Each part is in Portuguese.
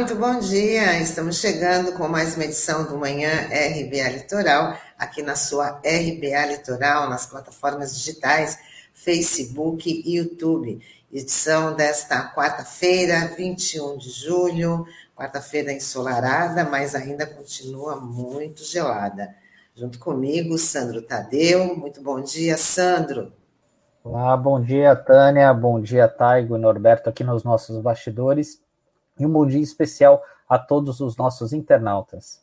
Muito bom dia. Estamos chegando com mais uma edição do Manhã RBA Litoral, aqui na sua RBA Litoral, nas plataformas digitais, Facebook e YouTube. Edição desta quarta-feira, 21 de julho, quarta-feira ensolarada, mas ainda continua muito gelada. Junto comigo, Sandro Tadeu. Muito bom dia, Sandro. Olá, bom dia, Tânia. Bom dia, Taigo e Norberto aqui nos nossos bastidores e um bom dia especial a todos os nossos internautas.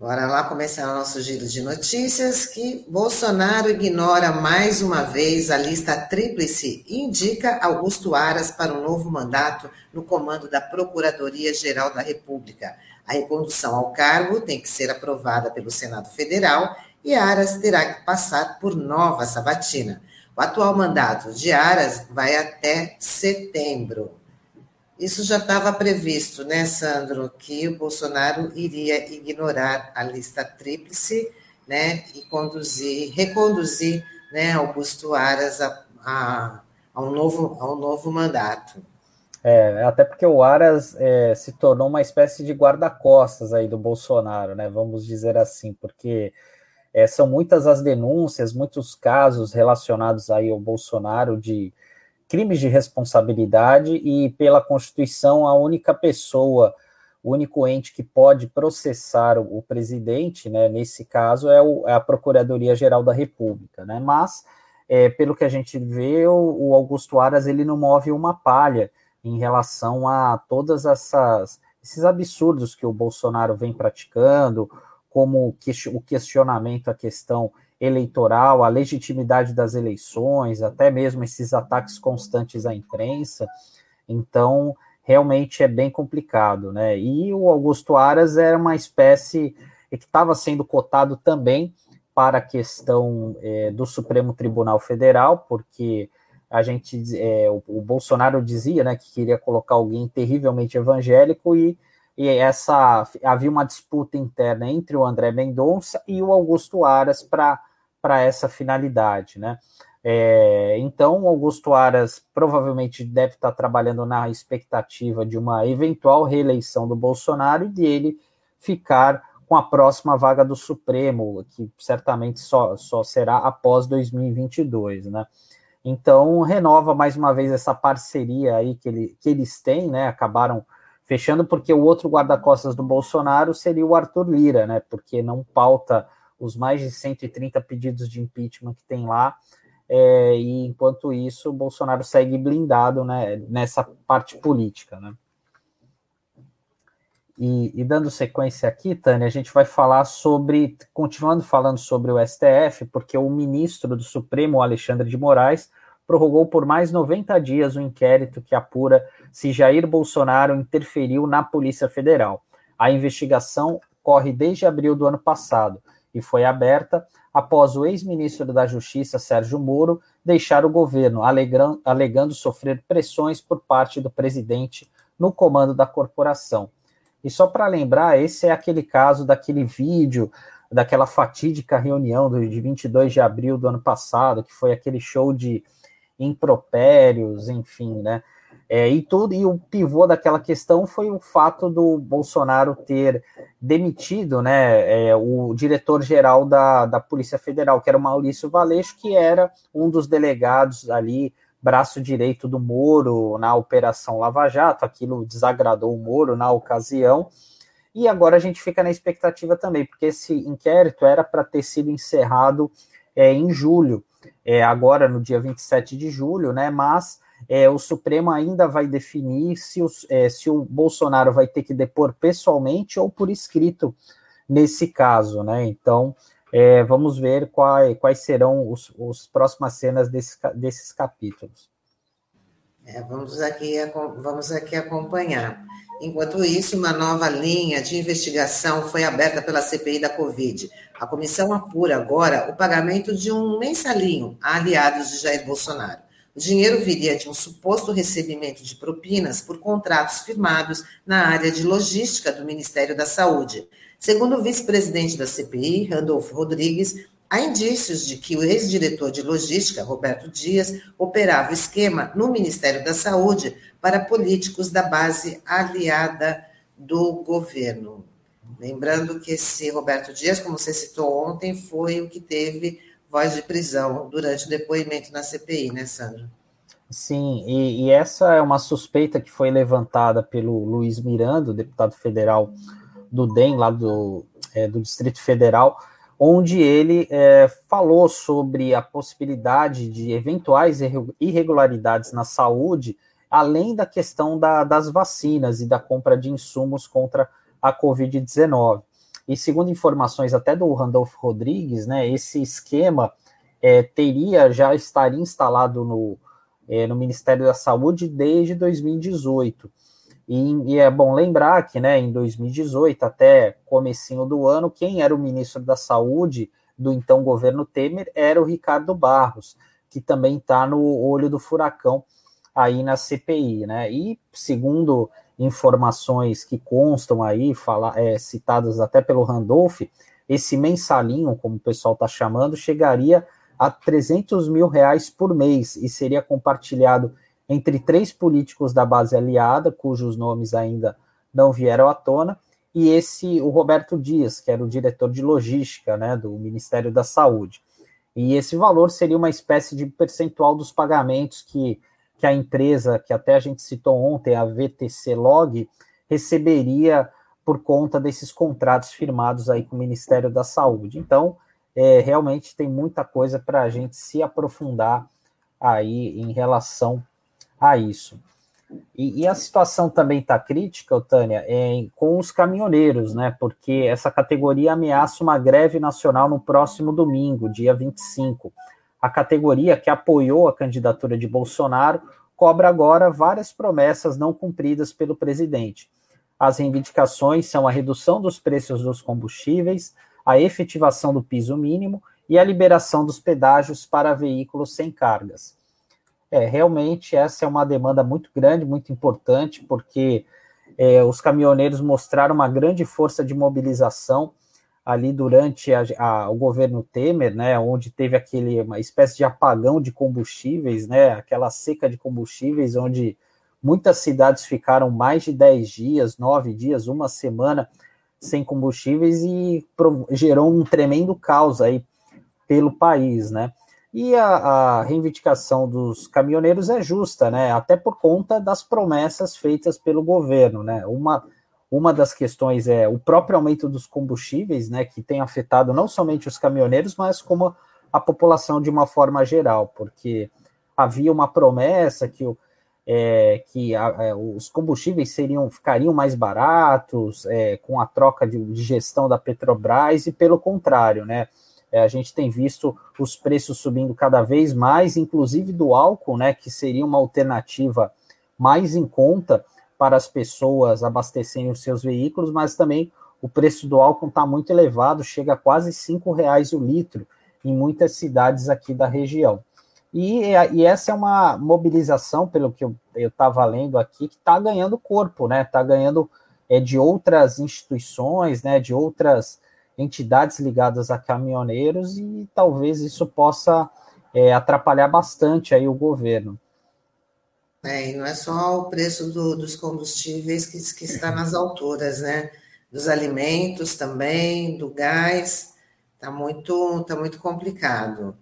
Bora lá começar o nosso giro de notícias que Bolsonaro ignora mais uma vez a lista tríplice e indica Augusto Aras para um novo mandato no comando da Procuradoria-Geral da República. A recondução ao cargo tem que ser aprovada pelo Senado Federal e Aras terá que passar por nova sabatina. O atual mandato de Aras vai até setembro. Isso já estava previsto, né, Sandro, que o Bolsonaro iria ignorar a lista tríplice, né, e conduzir, reconduzir, né, Augusto Aras a, a, um novo, a um novo mandato. É, até porque o Aras é, se tornou uma espécie de guarda-costas aí do Bolsonaro, né? Vamos dizer assim, porque é, são muitas as denúncias, muitos casos relacionados aí ao Bolsonaro de crimes de responsabilidade e, pela Constituição, a única pessoa, o único ente que pode processar o, o presidente, né, nesse caso, é, o, é, a Procuradoria-Geral da República, né, mas, é, pelo que a gente vê, o, o, Augusto Aras, ele não move uma palha em relação a todas essas esses absurdos que o Bolsonaro vem praticando, como o questionamento à questão eleitoral, a legitimidade das eleições, até mesmo esses ataques constantes à imprensa. Então, realmente é bem complicado, né? E o Augusto Aras era uma espécie que estava sendo cotado também para a questão é, do Supremo Tribunal Federal, porque a gente, é, o, o, Bolsonaro dizia, né, que queria colocar alguém terrivelmente evangélico e, e essa havia uma disputa interna entre o André Mendonça e o Augusto Aras para para essa finalidade, né? É, então, Augusto Aras provavelmente deve estar trabalhando na expectativa de uma eventual reeleição do Bolsonaro e dele ficar com a próxima vaga do Supremo, que certamente só, só será após 2022, né? Então, renova mais uma vez essa parceria aí que, ele, que eles têm, né? Acabaram fechando, porque o outro guarda-costas do Bolsonaro seria o Arthur Lira, né? Porque não pauta os mais de 130 pedidos de impeachment que tem lá. É, e enquanto isso, Bolsonaro segue blindado né, nessa parte política. Né? E, e, dando sequência aqui, Tânia, a gente vai falar sobre, continuando falando sobre o STF, porque o ministro do Supremo, Alexandre de Moraes, prorrogou por mais 90 dias o inquérito que apura se Jair Bolsonaro interferiu na Polícia Federal. A investigação corre desde abril do ano passado e foi aberta após o ex-ministro da Justiça, Sérgio Moro, deixar o governo, alegando, sofrer pressões por parte do presidente no comando da corporação. E só para lembrar, esse é aquele caso daquele vídeo, daquela fatídica reunião de 22 de abril do ano passado, que foi aquele show de impropérios, enfim, né? É, e tudo e o pivô daquela questão foi o fato do Bolsonaro ter demitido né, é, o diretor-geral da, da Polícia Federal, que era o Maurício Valeixo, que era um dos delegados ali, braço direito do Moro na Operação Lava Jato. Aquilo desagradou o Moro na ocasião. E agora a gente fica na expectativa também, porque esse inquérito era para ter sido encerrado é, em julho, é, agora no dia 27 de julho, né? Mas é, o Supremo ainda vai definir se, os, é, se o Bolsonaro vai ter que depor pessoalmente ou por escrito nesse caso, né? Então, é, vamos ver quais, quais serão os, os próximas cenas desse, desses capítulos. É, vamos, aqui, vamos aqui acompanhar. Enquanto isso, uma nova linha de investigação foi aberta pela CPI da Covid. A comissão apura agora o pagamento de um mensalinho a aliados de Jair Bolsonaro. O dinheiro viria de um suposto recebimento de propinas por contratos firmados na área de logística do Ministério da Saúde. Segundo o vice-presidente da CPI, Randolfo Rodrigues, há indícios de que o ex-diretor de logística, Roberto Dias, operava o esquema no Ministério da Saúde para políticos da base aliada do governo. Lembrando que esse Roberto Dias, como você citou ontem, foi o que teve voz de prisão durante o depoimento na CPI, né, Sandra? Sim, e, e, essa é uma suspeita que foi levantada pelo Luiz Miranda, deputado federal do DEM, lá do, é, do Distrito Federal, onde ele é, falou sobre a possibilidade de eventuais irregularidades na saúde, além da questão da, das vacinas e da compra de insumos contra a Covid-19. E segundo informações até do Randolfo Rodrigues, né, esse esquema é, teria já estaria instalado no, é, no Ministério da Saúde desde 2018. E, e, é bom lembrar que, né, em 2018 até comecinho do ano, quem era o ministro da Saúde do então governo Temer era o Ricardo Barros, que também está no olho do furacão aí na CPI, né? E segundo informações que constam aí, fala, é, citadas até pelo Randolph, esse mensalinho, como o pessoal está chamando, chegaria a 300 mil reais por mês e seria compartilhado entre três políticos da base aliada, cujos nomes ainda não vieram à tona, e esse, o Roberto Dias, que era o diretor de logística né, do Ministério da Saúde. E esse valor seria uma espécie de percentual dos pagamentos que, que a empresa, que até a gente citou ontem, a VTC Log, receberia por conta desses contratos firmados aí com o Ministério da Saúde. Então, é, realmente tem muita coisa para a gente se aprofundar aí em relação a isso. E, e a situação também está crítica, Tânia, é, com os caminhoneiros, né? Porque essa categoria ameaça uma greve nacional no próximo domingo, dia 25. A categoria que apoiou a candidatura de Bolsonaro cobra agora várias promessas não cumpridas pelo presidente. As reivindicações são a redução dos preços dos combustíveis, a efetivação do piso mínimo e a liberação dos pedágios para veículos sem cargas. É, realmente essa é uma demanda muito grande, muito importante, porque é, os caminhoneiros mostraram uma grande força de mobilização ali durante a, a, o governo Temer, né, onde teve aquele uma espécie de apagão de combustíveis, né, aquela seca de combustíveis, onde muitas cidades ficaram mais de 10 dias, 9 dias, uma semana sem combustíveis e gerou um tremendo caos aí pelo país, né? E a, a, reivindicação dos caminhoneiros é justa, né? Até por conta das promessas feitas pelo governo, né? Uma, uma das questões é o próprio aumento dos combustíveis, né? Que tem afetado não somente os caminhoneiros, mas como a população de uma forma geral, porque havia uma promessa que, é, que a, é, os combustíveis seriam ficariam mais baratos é, com a troca de, de gestão da Petrobras e pelo contrário, né? É, a gente tem visto os preços subindo cada vez mais, inclusive do álcool, né, que seria uma alternativa mais em conta para as pessoas abastecerem os seus veículos, mas também o preço do álcool está muito elevado, chega a quase cinco reais o litro em muitas cidades aqui da região. E, e essa é uma mobilização, pelo que eu estava lendo aqui, que está ganhando corpo, né? Está ganhando é, de outras instituições, né? De outras entidades ligadas a caminhoneiros e talvez isso possa é, atrapalhar bastante aí o governo. É, e não é só o preço do, dos combustíveis que, que está nas alturas, né? Dos alimentos também, do gás, está muito, tá muito complicado.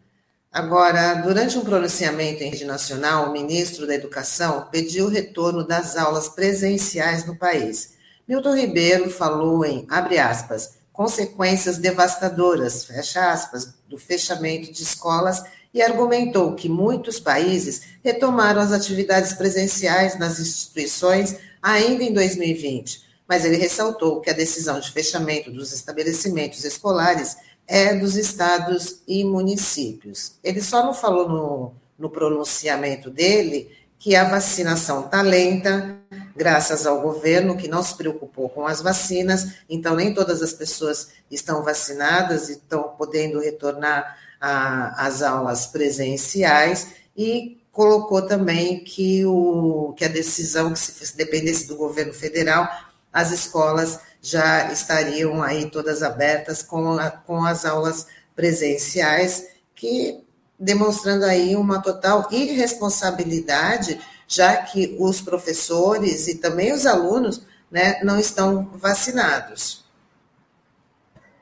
Agora, durante um pronunciamento em rede nacional, o ministro da Educação pediu o retorno das aulas presenciais no país. Milton Ribeiro falou em, abre aspas, consequências devastadoras, fecha aspas, do fechamento de escolas e argumentou que muitos países retomaram as atividades presenciais nas instituições ainda em 2020, mas ele ressaltou que a decisão de fechamento dos estabelecimentos escolares é dos estados e municípios. Ele só não falou no, no pronunciamento dele que a vacinação está lenta, graças ao governo que não se preocupou com as vacinas, então nem todas as pessoas estão vacinadas e estão podendo retornar às aulas presenciais e colocou também que, o, que a decisão, que se dependesse do governo federal, as escolas já estariam aí todas abertas com, a, com as aulas presenciais, que demonstrando aí uma total irresponsabilidade, já que os professores e também os alunos né, não estão vacinados.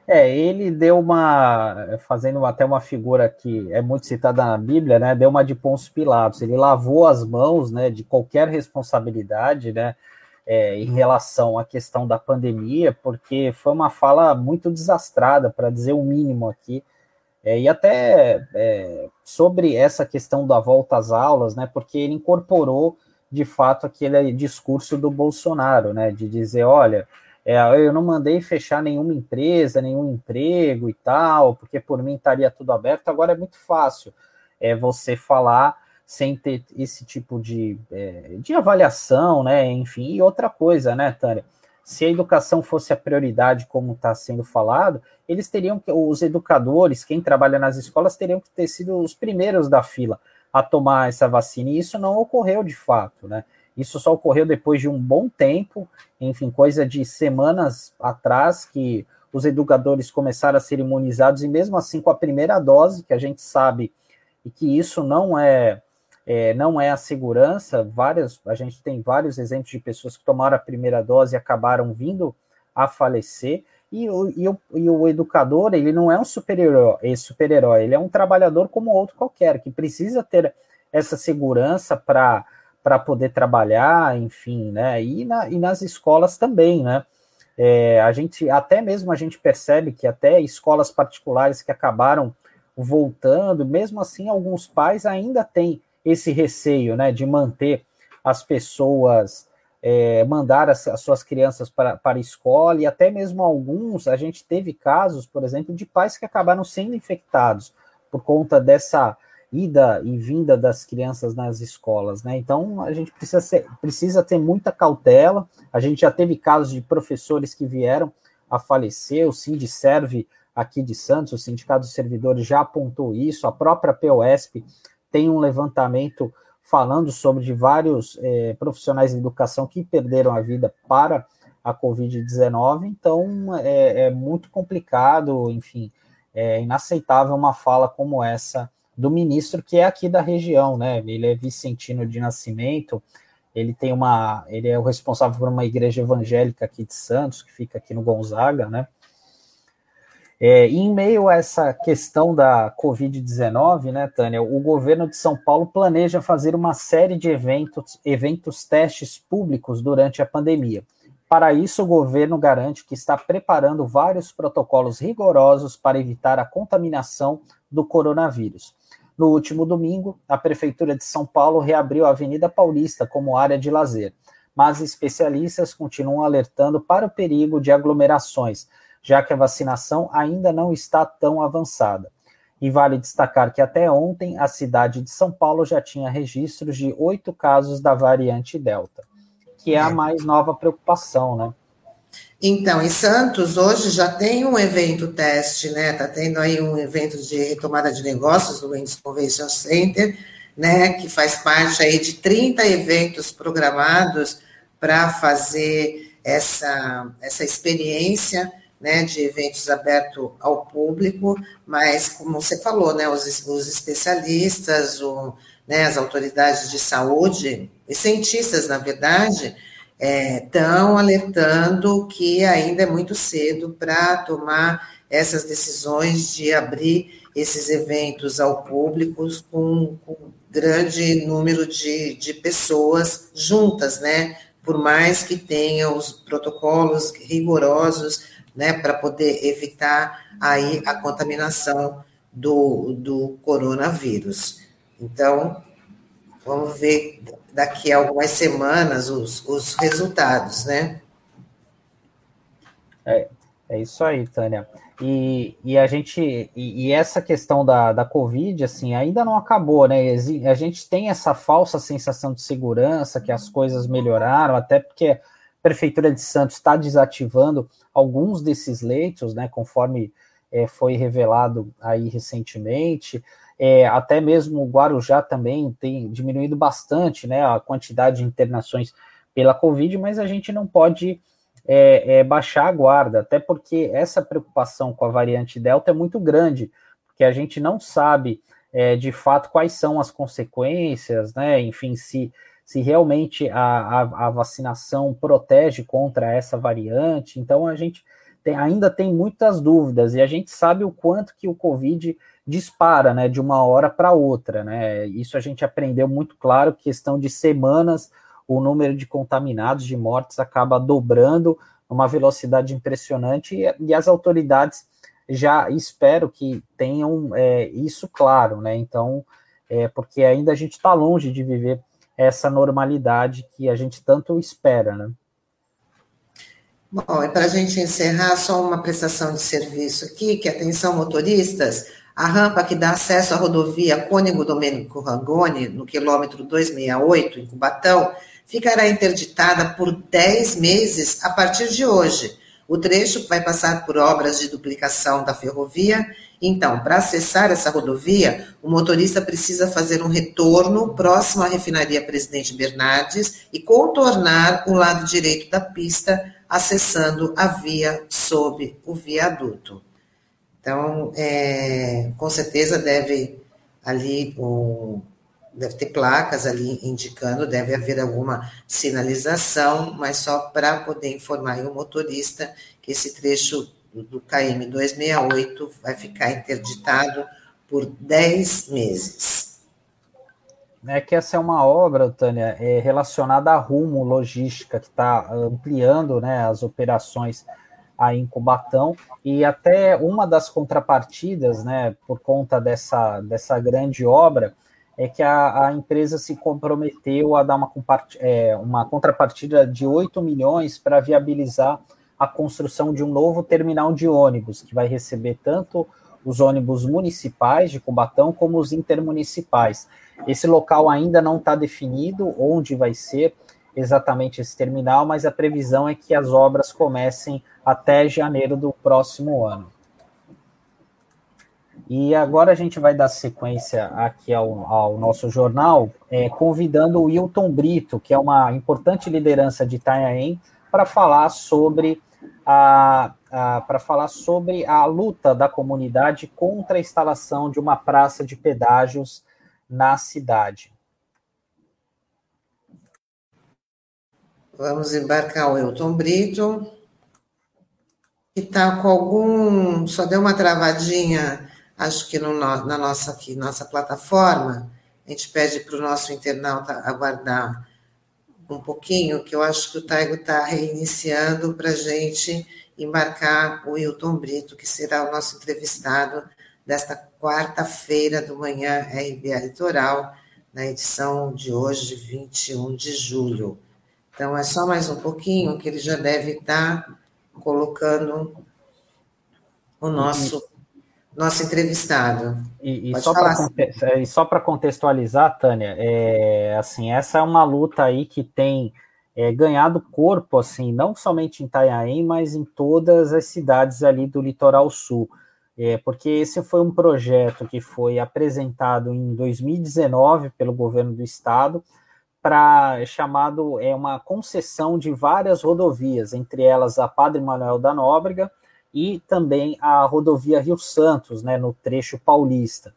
É, ele deu uma, fazendo até uma figura que é muito citada na Bíblia, né, deu uma de Pôncio Pilatos, ele lavou as mãos, né, de qualquer responsabilidade, né, é, em relação à questão da pandemia, porque foi uma fala muito desastrada, para dizer o mínimo aqui, é, e até é, sobre essa questão da volta às aulas, né, porque ele incorporou de fato aquele discurso do Bolsonaro, né, de dizer, olha, é, eu não mandei fechar nenhuma empresa, nenhum emprego e tal, porque por mim estaria tudo aberto. Agora é muito fácil é, você falar sem ter esse tipo de, é, de avaliação, né, enfim, e outra coisa, né, Tânia, se a educação fosse a prioridade, como está sendo falado, eles teriam que, os educadores, quem trabalha nas escolas, teriam que ter sido os primeiros da fila a tomar essa vacina, e isso não ocorreu de fato, né? Isso só ocorreu depois de um bom tempo, enfim, coisa de semanas atrás, que os educadores começaram a ser imunizados, e mesmo assim com a primeira dose, que a gente sabe e que isso não é é, não é a segurança. Várias, a gente tem vários exemplos de pessoas que tomaram a primeira dose e acabaram vindo a falecer. E o, e o, e o educador, ele não é um super-herói, super ele é um trabalhador como outro qualquer, que precisa ter essa segurança para para poder trabalhar, enfim, né? E, na, e nas escolas também, né? É, a gente até mesmo a gente percebe que até escolas particulares que acabaram voltando, mesmo assim, alguns pais ainda têm esse receio né, de manter as pessoas, é, mandar as, as, suas crianças para, para a escola, e até mesmo alguns, a gente teve casos, por exemplo, de pais que acabaram sendo infectados por conta dessa ida e vinda das crianças nas escolas, né? Então a gente precisa, ser, precisa ter muita cautela. A gente já teve casos de professores que vieram a falecer, o Sindicerve aqui de Santos, o Sindicato dos Servidores já apontou isso, a própria POSP tem um levantamento falando sobre vários é, profissionais de educação que perderam a vida para a Covid-19, então é, é, muito complicado, enfim, é inaceitável uma fala como essa do ministro, que é aqui da região, né? Ele é vicentino de nascimento, ele tem uma. ele é o responsável por uma igreja evangélica aqui de Santos, que fica aqui no Gonzaga, né? É, em meio a essa questão da Covid-19, né, Tânia, o governo de São Paulo planeja fazer uma série de eventos, eventos testes públicos durante a pandemia. Para isso, o governo garante que está preparando vários protocolos rigorosos para evitar a contaminação do coronavírus. No último domingo, a Prefeitura de São Paulo reabriu a Avenida Paulista como área de lazer, mas especialistas continuam alertando para o perigo de aglomerações já que a vacinação ainda não está tão avançada. E vale destacar que até ontem a cidade de São Paulo já tinha registros de oito casos da variante Delta, que é a é. mais nova preocupação, né? Então, em Santos, hoje já tem um evento teste, né? Está tendo aí um evento de retomada de negócios no Mendes Convention Center, né? Que faz parte aí de 30 eventos programados para fazer essa, essa experiência né, de eventos abertos ao público, mas, como você falou, né, os, os especialistas, o, né, as autoridades de saúde, e cientistas, na verdade, estão é, alertando que ainda é muito cedo para tomar essas decisões de abrir esses eventos ao público com, com grande número de, de pessoas juntas, né? Por mais que tenha os protocolos rigorosos né, para poder evitar aí a contaminação do, do coronavírus. Então, vamos ver daqui a algumas semanas os, os resultados, né? É, é isso aí, Tânia. E, e a gente e, e, essa questão da, da Covid, assim, ainda não acabou, né? A gente tem essa falsa sensação de segurança que as coisas melhoraram, até porque Prefeitura de Santos está desativando alguns desses leitos, né, conforme é, foi revelado aí recentemente. É, até mesmo o Guarujá também tem diminuído bastante né, a quantidade de internações pela Covid, mas a gente não pode é, é, baixar a guarda, até porque essa preocupação com a variante Delta é muito grande, porque a gente não sabe é, de fato quais são as consequências, né? Enfim, se, se realmente a, a, a vacinação protege contra essa variante. Então a gente tem, ainda tem muitas dúvidas e a gente sabe o quanto que o Covid dispara, né, de uma hora para outra, né? Isso a gente aprendeu muito claro, questão de semanas, o número de contaminados, de mortes acaba dobrando uma velocidade impressionante e, e as autoridades já espero que tenham é, isso claro, né? Então, é, porque ainda a gente está longe de viver essa normalidade que a gente tanto espera, né? Bom, e para a gente encerrar, só uma prestação de serviço aqui, que atenção motoristas, a rampa que dá acesso à rodovia Cônigo Domênico Rangoni, no quilômetro 268, em Cubatão, ficará interditada por 10 meses a partir de hoje. O trecho vai passar por obras de duplicação da ferrovia. Então, para acessar essa rodovia, o motorista precisa fazer um retorno próximo à refinaria Presidente Bernardes e contornar o lado direito da pista, acessando a via sob o viaduto. Então, é, com certeza deve ali deve ter placas ali indicando, deve haver alguma sinalização, mas só para poder informar o motorista que esse trecho do KM 268 vai ficar interditado por 10 meses. É que essa é uma obra, Tânia, é relacionada a rumo logística, que está ampliando né, as operações aí em Cubatão, e até uma das contrapartidas, né, por conta dessa, dessa grande obra, é que a, a empresa se comprometeu a dar uma, é, uma contrapartida de 8 milhões para viabilizar a construção de um novo terminal de ônibus, que vai receber tanto os ônibus municipais de Cubatão como os intermunicipais. Esse local ainda não está definido onde vai ser exatamente esse terminal, mas a previsão é que as obras comecem até janeiro do próximo ano. E agora a gente vai dar sequência aqui ao, ao nosso jornal, é, convidando o Wilton Brito, que é uma importante liderança de Itanhaém, para falar sobre a, a para falar sobre a luta da comunidade contra a instalação de uma praça de pedágios na cidade. Vamos embarcar o Wilton Brito que está com algum. Só deu uma travadinha, acho que no, na nossa, aqui, nossa plataforma. A gente pede para o nosso internauta aguardar um pouquinho, que eu acho que o Taigo está reiniciando para a gente embarcar o Wilton Brito, que será o nosso entrevistado desta quarta-feira do manhã RBA Litoral, na edição de hoje, 21 de julho. Então, é só mais um pouquinho que ele já deve estar colocando o nosso nosso entrevistado. E, e só para contextualizar, Tânia, é, assim, essa é uma luta aí que tem é, ganhado corpo, assim, não somente em Itanhaém, mas em todas as cidades ali do litoral sul. É, porque esse foi um projeto que foi apresentado em 2019 pelo governo do estado, para chamado é uma concessão de várias rodovias, entre elas a Padre Manuel da Nóbrega e também a rodovia Rio Santos, né, no trecho paulista.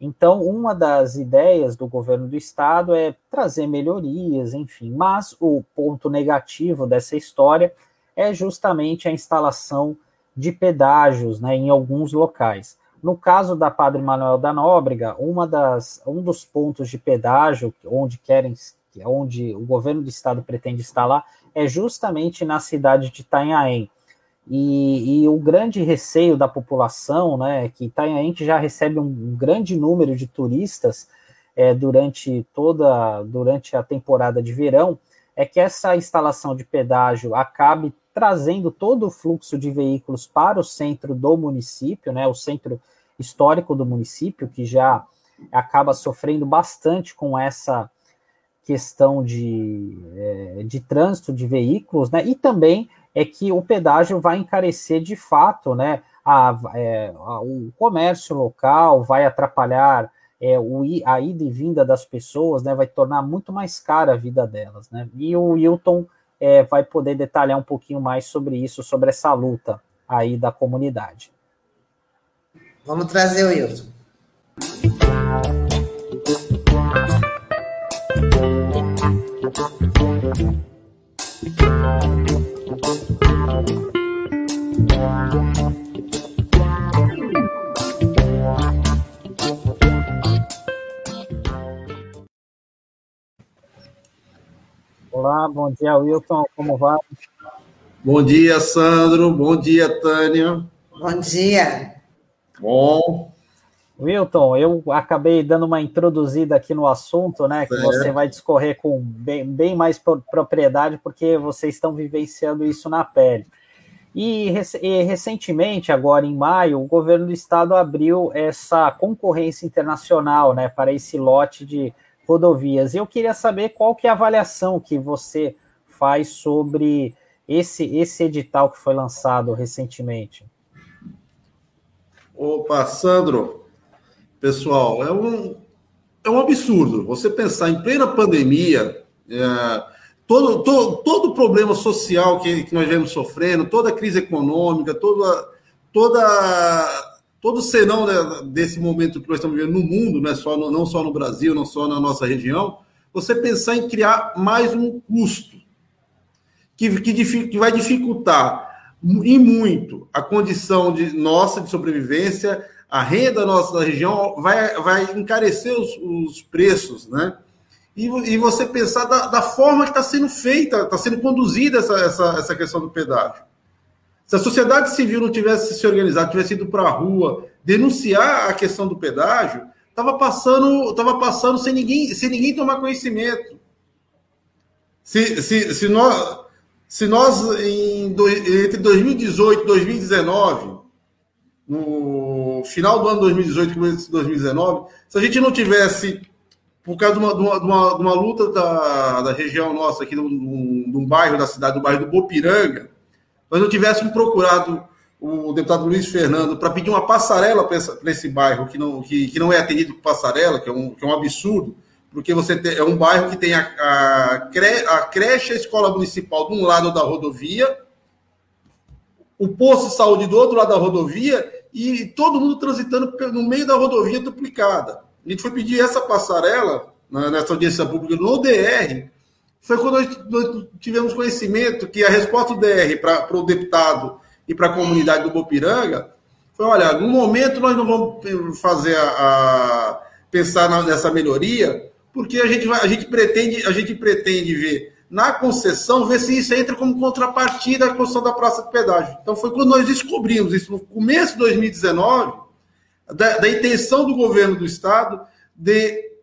Então, uma das ideias do governo do estado é trazer melhorias, enfim, mas o ponto negativo dessa história é justamente a instalação de pedágios né, em alguns locais. No caso da Padre Manuel da Nóbrega, uma das, um dos pontos de pedágio onde querem onde o governo do estado pretende instalar, é justamente na cidade de Itanhaém. E, e, o grande receio da população, né, que Itanhaém que já recebe um, um grande número de turistas é, durante toda durante a temporada de verão, é que essa instalação de pedágio acabe trazendo todo o fluxo de veículos para o centro do município, né, o centro histórico do município, que já acaba sofrendo bastante com essa questão de, é, de trânsito de veículos, né? E também é que o pedágio vai encarecer de fato, né? A, é, a, o comércio local vai atrapalhar é, o, a ida e vinda das pessoas, né? Vai tornar muito mais cara a vida delas, né? E o Wilton é, vai poder detalhar um pouquinho mais sobre isso, sobre essa luta aí da comunidade. Vamos trazer o Wilson. Olá, bom dia, Wilton, como vai? Bom dia, Sandro, bom dia, Tânia. Bom dia. Bom. Wilton, eu acabei dando uma introduzida aqui no assunto, né? Que é. você vai discorrer com bem, bem mais propriedade, porque vocês estão vivenciando isso na pele. E, e, recentemente, agora em maio, o governo do estado abriu essa concorrência internacional, né, para esse lote de rodovias. Eu queria saber qual que é a avaliação que você faz sobre esse, esse edital que foi lançado recentemente. Opa, Sandro, pessoal, é um, é um absurdo você pensar em plena pandemia, é, todo, todo, todo problema social que, que nós vemos sofrendo, toda a crise econômica, toda, toda todo senão desse momento que nós estamos vivendo no mundo, não, é só no, não só no Brasil, não só na nossa região, você pensar em criar mais um custo que, que, que vai dificultar e muito a condição de nossa de sobrevivência, a renda nossa da região vai, vai encarecer os, os preços, né? E, e você pensar da, da forma que está sendo feita, está sendo conduzida essa, essa, essa questão do pedágio. Se a sociedade civil não tivesse se organizado, tivesse ido para a rua denunciar a questão do pedágio, estava passando, tava passando sem ninguém, sem ninguém tomar conhecimento. Se, se, se nós, se nós em entre 2018 e 2019, no final do ano 2018 e começo de 2019, se a gente não tivesse, por causa de uma, de uma, de uma, luta da, da região nossa aqui, de um bairro da cidade, do bairro do Bopiranga, nós não tivéssemos procurado o deputado Luiz Fernando para pedir uma passarela para esse bairro que não, que, que não é atendido por passarela, que é um, que é um absurdo, porque você tem, é um bairro que tem a, a, cre, a creche a escola municipal de um lado da rodovia, o posto de saúde do outro lado da rodovia e todo mundo transitando no meio da rodovia duplicada. A gente foi pedir essa passarela né, nessa audiência pública no DR foi quando nós, tivemos conhecimento que a resposta do DR para o deputado e para a comunidade do Bopiranga foi: olha, no momento nós não vamos fazer a, a pensar nessa melhoria, porque a gente, vai, a, gente pretende, a gente pretende ver na concessão, ver se isso entra como contrapartida à construção da praça de pedágio. Então foi quando nós descobrimos isso no começo de 2019, da, da intenção do governo do estado de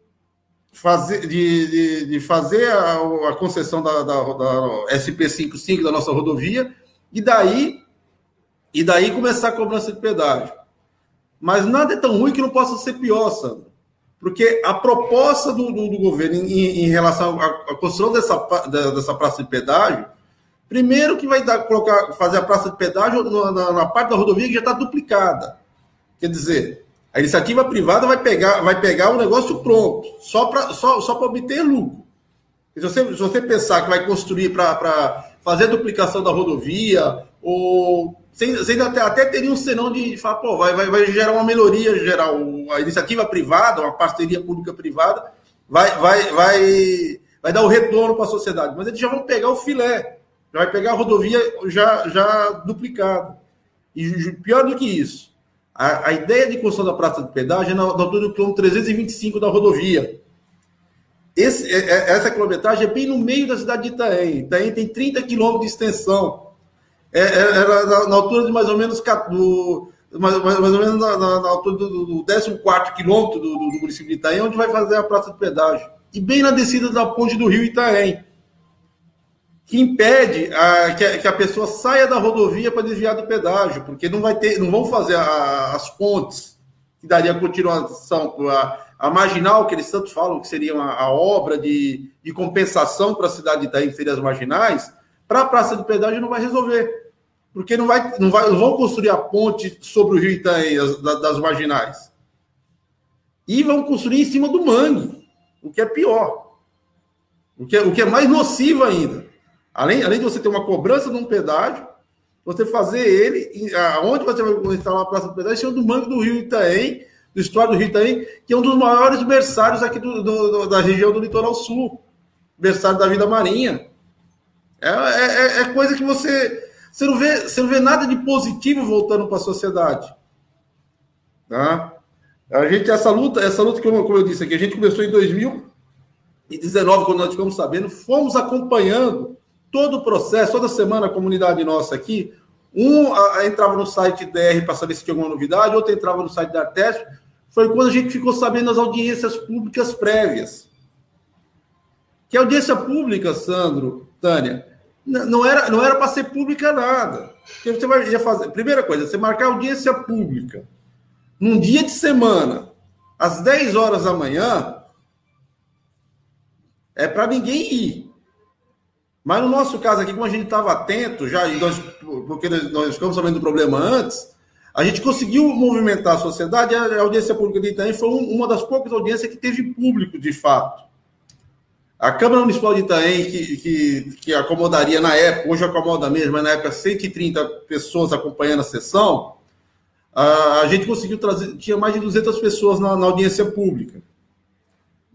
fazer, de, de, de fazer a, a concessão da, da, da SP55 da nossa rodovia e daí e daí começar a cobrança de pedágio. Mas nada é tão ruim que não possa ser pior, Sandro. Porque a proposta do, do, do governo em, em, relação à, construção dessa, dessa praça de pedágio, primeiro que vai dar, colocar, fazer a praça de pedágio na, na parte da rodovia que já está duplicada. Quer dizer, a iniciativa privada vai pegar, vai pegar o negócio pronto, só para só, só obter lucro. Se você, se você pensar que vai construir para fazer a duplicação da rodovia, ou você até, até teria um senão de falar, pô, vai, vai, vai gerar uma melhoria geral. A iniciativa privada, uma parceria pública-privada, vai, vai, vai, vai dar o retorno para a sociedade. Mas eles já vão pegar o filé, já vai pegar a rodovia já, já duplicada. E pior do que isso, a, a ideia de construção da praça de pedágio é na, na altura do quilômetro 325 da rodovia. Esse, é, é, essa quilometragem é bem no meio da cidade de Itaém. Itaém tem 30 quilômetros de extensão. É, é, na, na, altura de mais ou menos do, mais, mais, ou menos na, na, na altura do, do 14 quilômetro do, do, do, município de Itaém, onde vai fazer a praça de pedágio. E bem na descida da ponte do rio Itaém que impede a, que, a, que, a, pessoa saia da rodovia para desviar do pedágio, porque não vai ter, não vão fazer a, as pontes que daria continuação a, marginal que eles tanto falam que seria uma, a obra de, de compensação para a cidade de Itaim, marginais, para a praça de pedágio não vai resolver, porque não vai, não vai, não vão construir a ponte sobre o rio Itaim as, das marginais. E vão construir em cima do mangue, o que é pior, o que é, o que é mais nocivo ainda Além, além de você ter uma cobrança de um pedágio, você fazer ele, aonde você vai instalar a praça do pedágio, é do Mangue do Rio Itaém, do Estado do Rio Itaém, que é um dos maiores berçários aqui do, do, da região do litoral sul, berçário da vida marinha. É, é, é, é coisa que você, você, não vê, você não vê nada de positivo voltando para a sociedade. Tá? A gente, essa luta, essa luta, como, como eu disse aqui, a gente começou em 2019, quando nós ficamos sabendo, fomos acompanhando todo o processo, toda semana a comunidade nossa aqui, um a, entrava no site DR para saber se tinha alguma novidade, outro entrava no site da Artesp, foi quando a gente ficou sabendo das audiências públicas prévias. Que audiência pública, Sandro, Tânia, não era não era para ser pública nada. Porque você vai ia fazer, primeira coisa, você marcar audiência pública num dia de semana, às 10 horas da manhã, é para ninguém ir. Mas no nosso caso aqui, como a gente estava atento, já, nós, porque nós ficamos sabendo do problema antes, a gente conseguiu movimentar a sociedade. A audiência pública de Itaém foi uma das poucas audiências que teve público, de fato. A Câmara Municipal de Itaém, que, que, que acomodaria na época, hoje acomoda mesmo, mas na época 130 pessoas acompanhando a sessão, a, a gente conseguiu trazer, tinha mais de 200 pessoas na, na audiência pública.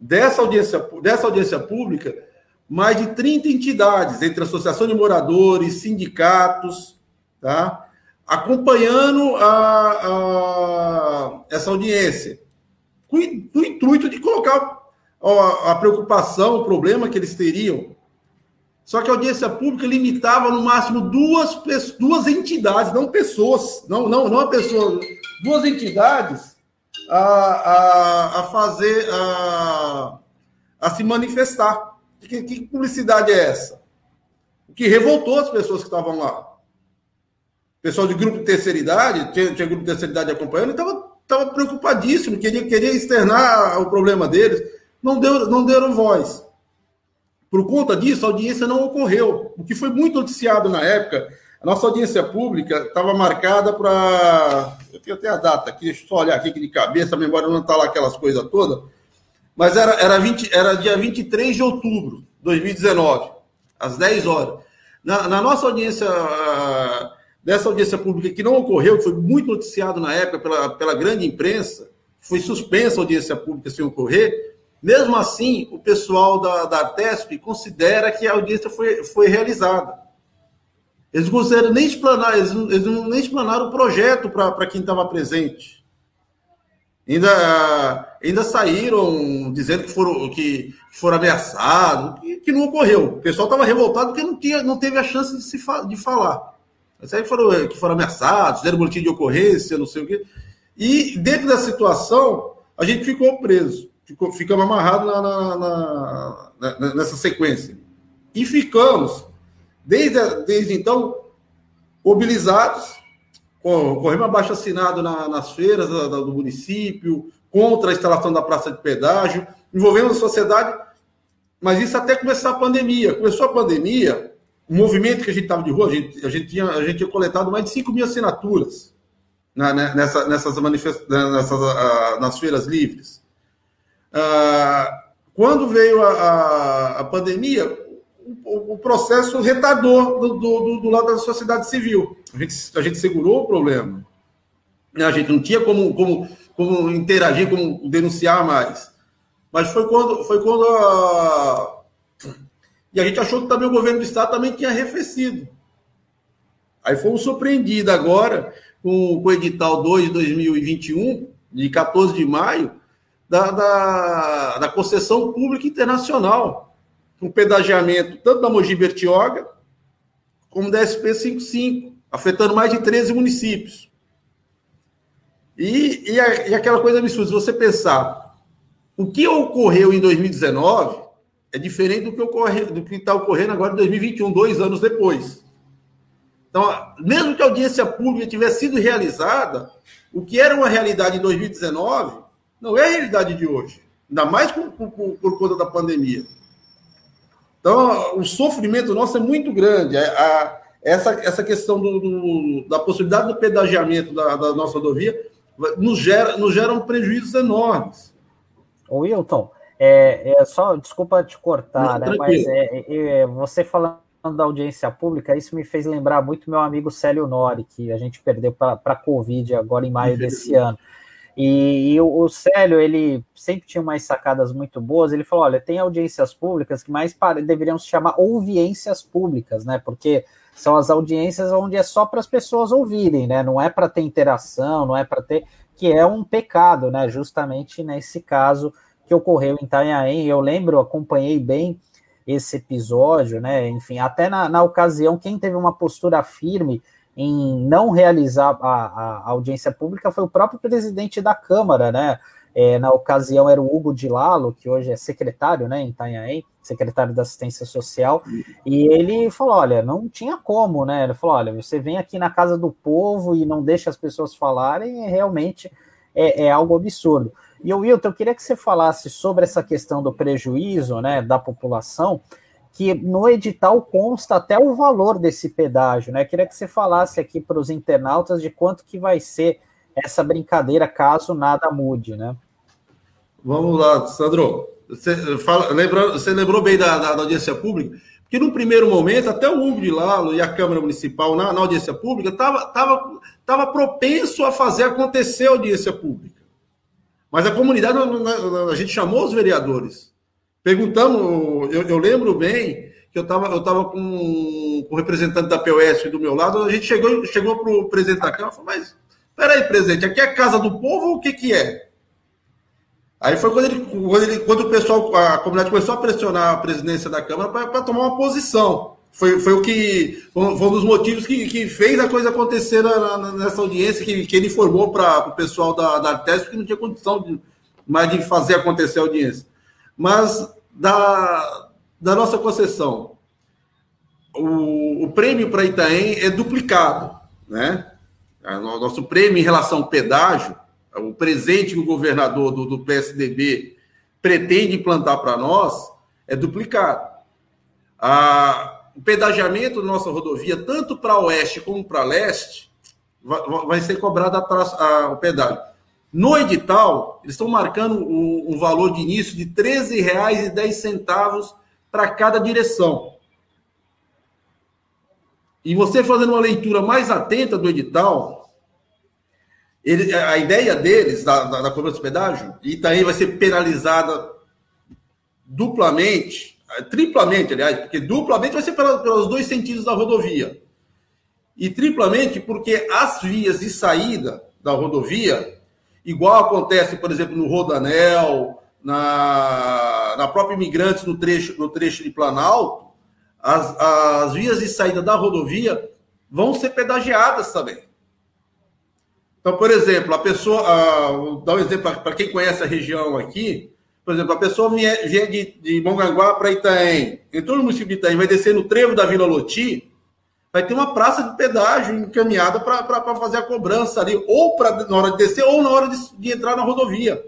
Dessa audiência, dessa audiência pública, mais de 30 entidades, entre associação de moradores, sindicatos, tá? acompanhando a, a, essa audiência, com o intuito de colocar a, a preocupação, o problema que eles teriam. Só que a audiência pública limitava no máximo duas, duas entidades, não pessoas, não, não, não a pessoa, duas entidades a, a, a fazer, a, a se manifestar. Que, que publicidade é essa? O que revoltou as pessoas que estavam lá. Pessoal de grupo de terceira idade, tinha, tinha grupo de terceira idade acompanhando, estava tava preocupadíssimo, queria, queria externar o problema deles. Não, deu, não deram voz. Por conta disso, a audiência não ocorreu, o que foi muito noticiado na época. A nossa audiência pública estava marcada para. Eu tenho até a data aqui, deixa eu só olhar aqui de cabeça, a memória não está lá aquelas coisas todas mas era, era, 20, era dia 23 de outubro de 2019, às 10 horas. Na, na nossa audiência, dessa audiência pública que não ocorreu, que foi muito noticiado na época pela, pela grande imprensa, foi suspensa a audiência pública sem ocorrer, mesmo assim, o pessoal da, da TESP considera que a audiência foi, foi realizada. Eles não nem explanar, eles, eles não nem explanaram o projeto para quem estava presente. Ainda, ainda saíram dizendo que foram, que foram ameaçados, que, que não ocorreu. O pessoal estava revoltado porque não, tinha, não teve a chance de, se de falar. Mas aí foram, que foram ameaçados, deram boletim de ocorrência, não sei o quê. E dentro da situação, a gente ficou preso, ficou, ficamos amarrados na, na, na, nessa sequência. E ficamos, desde, desde então, mobilizados corremos abaixo assinado na, nas feiras do município, contra a instalação da praça de pedágio, envolvendo a sociedade, mas isso até começar a pandemia. Começou a pandemia, o movimento que a gente estava de rua, a gente, a, gente tinha, a gente tinha coletado mais de 5 mil assinaturas na, né, nessa, nessas, manifest... nessas uh, nas feiras livres. Uh, quando veio a, a, a pandemia, o, o processo retardou do, do, do, lado da sociedade civil. A gente, a gente segurou o problema. A gente não tinha como, como, como interagir, como denunciar mais. Mas foi quando, foi quando a... E a gente achou que também o governo do Estado também tinha arrefecido. Aí fomos surpreendidos agora com, com o edital 2 de 2021, de 14 de maio, da, da, da concessão pública internacional um pedagiamento tanto da Mogi Bertioga como da SP55, afetando mais de 13 municípios. E, e, a, e aquela coisa absurda, se você pensar, o que ocorreu em 2019 é diferente do que está ocorrendo agora em 2021, dois anos depois. Então, mesmo que a audiência pública tivesse sido realizada, o que era uma realidade em 2019 não é a realidade de hoje, ainda mais por, por, por conta da pandemia. Então, o sofrimento nosso é muito grande. É, a, essa, essa questão do, do, da possibilidade do pedagiamento da, da, nossa rodovia nos, gera, nos geram prejuízos enormes. O Wilton, é, é, só desculpa te cortar, né, mas é, é, você falando da audiência pública, isso me fez lembrar muito meu amigo Célio Nori, que a gente perdeu para a Covid agora em maio desse ano. E, e o, o, Célio, ele sempre tinha umas sacadas muito boas. Ele falou: olha, tem audiências públicas que mais para, deveriam se chamar ouviências públicas, né? Porque são as audiências onde é só para as pessoas ouvirem, né? Não é para ter interação, não é para ter. que é um pecado, né? Justamente nesse caso que ocorreu em Itanhaém. Eu lembro, acompanhei bem esse episódio, né? Enfim, até na, na ocasião, quem teve uma postura firme em não realizar a, a, audiência pública foi o próprio presidente da Câmara, né? É, na ocasião era o Hugo de Lalo, que hoje é secretário, né, em Itanhaém, secretário da Assistência Social, e ele falou, olha, não tinha como, né? Ele falou, olha, você vem aqui na casa do povo e não deixa as pessoas falarem, realmente é, é algo absurdo. E o Wilton, eu queria que você falasse sobre essa questão do prejuízo, né, da população, que no edital consta até o valor desse pedágio, né? Queria que você falasse aqui para os internautas de quanto que vai ser essa brincadeira caso nada mude, né? Vamos lá, Sandro. Você, fala, lembrou, você lembrou bem da, da, da, audiência pública? Porque no primeiro momento, até o Hugo de Lalo e a Câmara Municipal na, na audiência pública estava tava, tava propenso a fazer acontecer a audiência pública. Mas a comunidade, a gente chamou os vereadores Perguntamos, eu, eu lembro bem que eu estava eu tava com, com o representante da POS do meu lado, a gente chegou, chegou para o presidente da Câmara e falou, mas peraí, presidente, aqui é a casa do povo ou o que, que é? Aí foi quando, ele, quando, ele, quando o pessoal, a comunidade começou a pressionar a presidência da Câmara para tomar uma posição. Foi, foi o que foi um dos motivos que, que fez a coisa acontecer na, na, nessa audiência, que, que ele informou para o pessoal da, da Artes que não tinha condição de, mais de fazer acontecer a audiência. Mas da, da nossa concessão, o, o prêmio para Itaém é duplicado, né? O nosso prêmio em relação ao pedágio, o presente que o governador do, do PSDB pretende implantar para nós, é duplicado. A, o pedagiamento da nossa rodovia, tanto para oeste como para leste, vai, vai ser cobrado a, o pedágio. No edital, eles estão marcando um, um valor de início de R$ 13,10 para cada direção. E você fazendo uma leitura mais atenta do edital, ele, a ideia deles, da, da, da cobrança de pedágio, Itaí vai ser penalizada duplamente, triplamente, aliás, porque duplamente vai ser pelos dois sentidos da rodovia. E triplamente porque as vias de saída da rodovia igual acontece, por exemplo, no Rodanel, na, na própria Imigrantes, no trecho, no trecho de Planalto, as, as vias de saída da rodovia vão ser pedagiadas também. Então, por exemplo, a pessoa, vou dar um exemplo para quem conhece a região aqui, por exemplo, a pessoa vier, vier de, de Mongaguá para Itaém, entrou no município de Itaém, vai descer no trevo da Vila Loti, vai ter uma praça de pedágio encaminhada para fazer a cobrança ali, ou pra, na hora de descer, ou na hora de, de entrar na rodovia.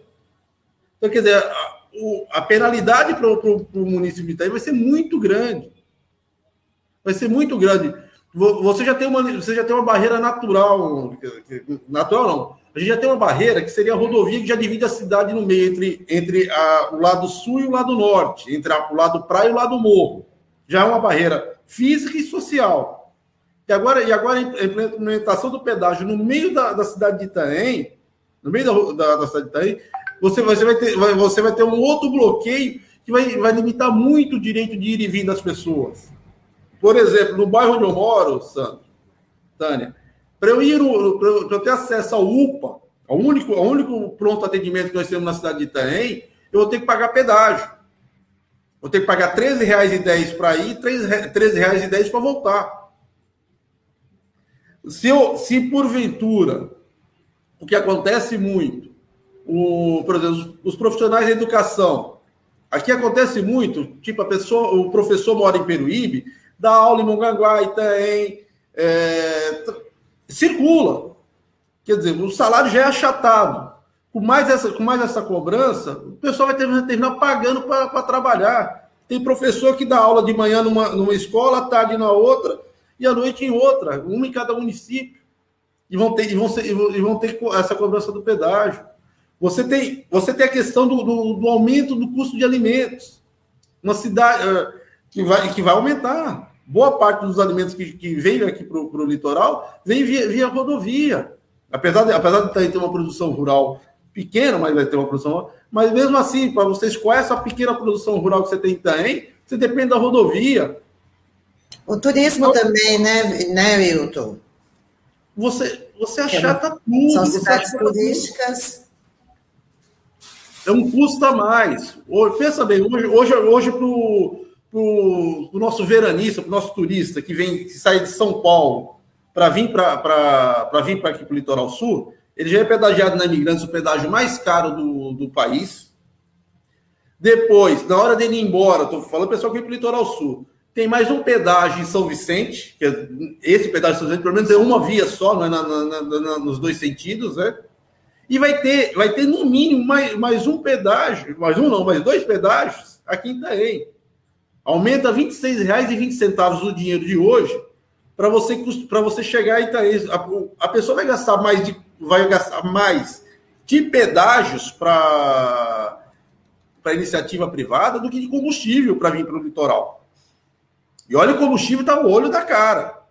Então, quer dizer, a, o, a penalidade para o município de Itaí vai ser muito grande. Vai ser muito grande. Você já tem uma, você já tem uma barreira natural. Natural não. A gente já tem uma barreira que seria a rodovia que já divide a cidade no meio, entre, entre a, o lado sul e o lado norte, entre a, o lado praia e o lado morro. Já é uma barreira física e social. E agora, e agora a implementação do pedágio no meio da, da cidade de Itaém, no meio da, da, da cidade de Itaém, você, você, vai ter, vai, você vai ter um outro bloqueio que vai, vai limitar muito o direito de ir e vir das pessoas. Por exemplo, no bairro onde eu moro, Sandro, Tânia, para eu ir, para eu ter acesso ao UPA, ao único, ao único pronto atendimento que nós temos na cidade de Itaém, eu vou ter que pagar pedágio. Vou ter que pagar R$ 13,10 para ir, R$ 13,10 para voltar. Se, eu, se porventura, o que acontece muito, o, por exemplo, os profissionais da educação, aqui acontece muito, tipo, a pessoa, o professor mora em Peruíbe, dá aula em Mongaguá, Itaém, é, circula. Quer dizer, o salário já é achatado. Com mais essa, com mais essa cobrança, o pessoal vai terminar pagando para trabalhar. Tem professor que dá aula de manhã numa, numa escola, à tarde na outra, e à noite em outra, uma em cada município. E vão ter, e vão, ser, e vão ter essa cobrança do pedágio. Você tem, você tem a questão do, do, do aumento do custo de alimentos. Uma cidade uh, que, vai, que vai aumentar. boa parte dos alimentos que, que vem aqui para o litoral vem via, via, rodovia. Apesar de, apesar de ter uma produção rural pequena, mas vai ter uma produção. Mas mesmo assim, para vocês, qual é essa pequena produção rural que você tem em Itaém? Você depende da rodovia. O turismo então, também, né, né, Wilton? Você, você achata tudo. São cidades turísticas. É um custo a mais. Hoje, pensa bem, hoje, hoje, hoje para o nosso veranista, para o nosso turista que vem, que sai de São Paulo para vir para vir para aqui para o litoral sul, ele já é pedagiado na Imigrantes, o pedágio mais caro do, do país. Depois, na hora dele ir embora, estou falando pessoal que vem para o litoral sul, tem mais um pedágio em São Vicente, que é, esse pedágio em São Vicente, pelo menos é uma via só, não é na, na, na, nos dois sentidos, né? E vai ter, vai ter no mínimo mais, mais um pedágio, mais um não, mais dois pedágios aqui em Itaém. Aumenta R$ 26,20 o dinheiro de hoje para você, para você chegar em Itaém. A, a pessoa vai gastar mais de, vai gastar mais de pedágios para para iniciativa privada do que de combustível para vir para o litoral. E olha, o combustível está no olho da cara.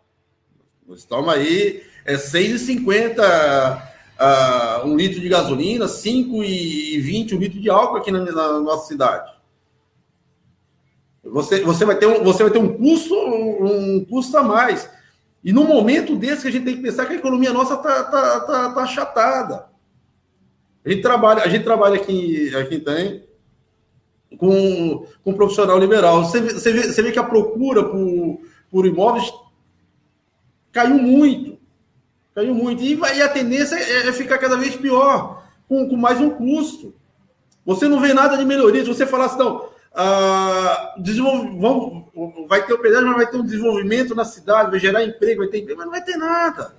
Nós estamos aí, é 6,50 uh, um litro de gasolina, 5,20 um litro de álcool aqui na, na, nossa cidade. Você, você, vai ter um, você vai ter um custo, um custo a mais. E no momento desse que a gente tem que pensar que a economia nossa está tá, tá, tá achatada. A gente trabalha, a gente trabalha aqui, aqui tem com, com um profissional liberal. Você, você, vê, você vê que a procura por, por imóveis caiu muito. Caiu muito. E, vai, e a tendência é, é, ficar cada vez pior, com, com mais um custo. Você não vê nada de melhoria. Se você falasse, não, ah, vamos, vai ter o pedágio, mas vai ter um desenvolvimento na cidade, vai gerar emprego, vai ter emprego, mas não vai ter nada.